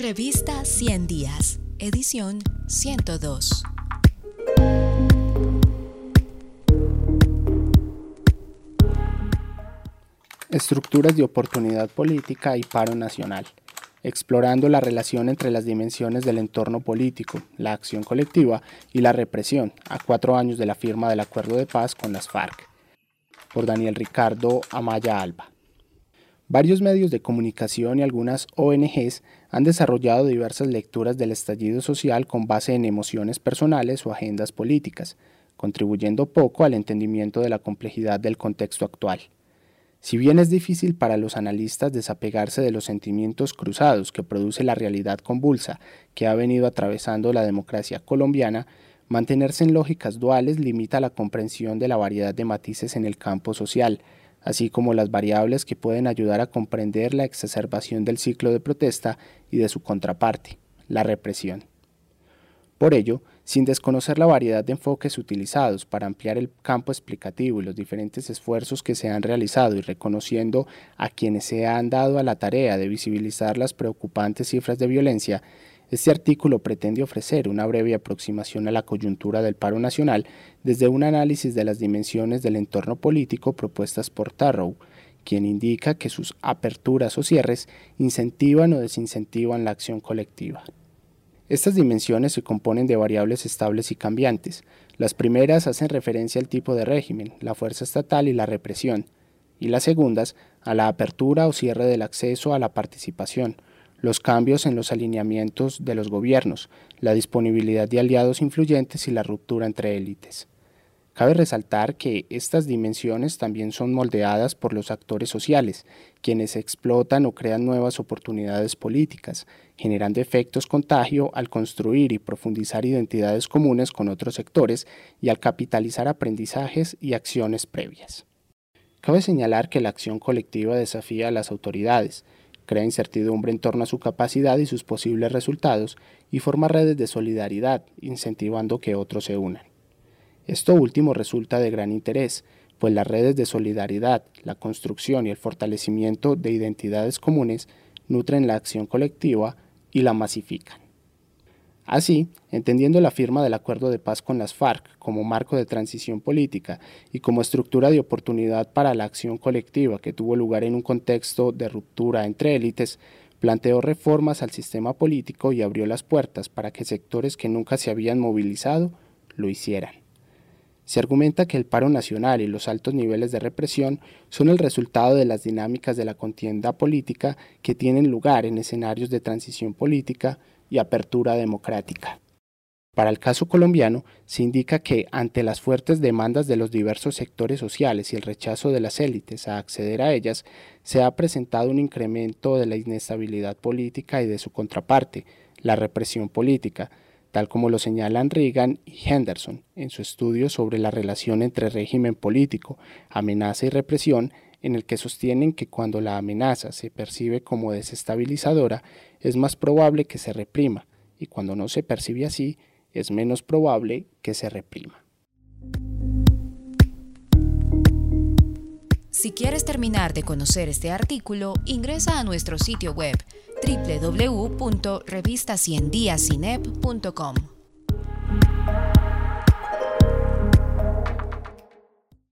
Revista 100 Días, edición 102. Estructuras de oportunidad política y paro nacional, explorando la relación entre las dimensiones del entorno político, la acción colectiva y la represión, a cuatro años de la firma del acuerdo de paz con las FARC, por Daniel Ricardo Amaya Alba. Varios medios de comunicación y algunas ONGs han desarrollado diversas lecturas del estallido social con base en emociones personales o agendas políticas, contribuyendo poco al entendimiento de la complejidad del contexto actual. Si bien es difícil para los analistas desapegarse de los sentimientos cruzados que produce la realidad convulsa que ha venido atravesando la democracia colombiana, mantenerse en lógicas duales limita la comprensión de la variedad de matices en el campo social, así como las variables que pueden ayudar a comprender la exacerbación del ciclo de protesta y de su contraparte, la represión. Por ello, sin desconocer la variedad de enfoques utilizados para ampliar el campo explicativo y los diferentes esfuerzos que se han realizado y reconociendo a quienes se han dado a la tarea de visibilizar las preocupantes cifras de violencia, este artículo pretende ofrecer una breve aproximación a la coyuntura del paro nacional desde un análisis de las dimensiones del entorno político propuestas por Tarrow, quien indica que sus aperturas o cierres incentivan o desincentivan la acción colectiva. Estas dimensiones se componen de variables estables y cambiantes. Las primeras hacen referencia al tipo de régimen, la fuerza estatal y la represión, y las segundas a la apertura o cierre del acceso a la participación, los cambios en los alineamientos de los gobiernos, la disponibilidad de aliados influyentes y la ruptura entre élites. Cabe resaltar que estas dimensiones también son moldeadas por los actores sociales, quienes explotan o crean nuevas oportunidades políticas, generando efectos contagio al construir y profundizar identidades comunes con otros sectores y al capitalizar aprendizajes y acciones previas. Cabe señalar que la acción colectiva desafía a las autoridades, crea incertidumbre en torno a su capacidad y sus posibles resultados y forma redes de solidaridad, incentivando que otros se unan. Esto último resulta de gran interés, pues las redes de solidaridad, la construcción y el fortalecimiento de identidades comunes nutren la acción colectiva y la masifican. Así, entendiendo la firma del acuerdo de paz con las FARC como marco de transición política y como estructura de oportunidad para la acción colectiva que tuvo lugar en un contexto de ruptura entre élites, planteó reformas al sistema político y abrió las puertas para que sectores que nunca se habían movilizado lo hicieran. Se argumenta que el paro nacional y los altos niveles de represión son el resultado de las dinámicas de la contienda política que tienen lugar en escenarios de transición política y apertura democrática. Para el caso colombiano, se indica que ante las fuertes demandas de los diversos sectores sociales y el rechazo de las élites a acceder a ellas, se ha presentado un incremento de la inestabilidad política y de su contraparte, la represión política, tal como lo señalan Reagan y Henderson en su estudio sobre la relación entre régimen político, amenaza y represión en el que sostienen que cuando la amenaza se percibe como desestabilizadora, es más probable que se reprima, y cuando no se percibe así, es menos probable que se reprima. Si quieres terminar de conocer este artículo, ingresa a nuestro sitio web www.revistaciendiasinep.com.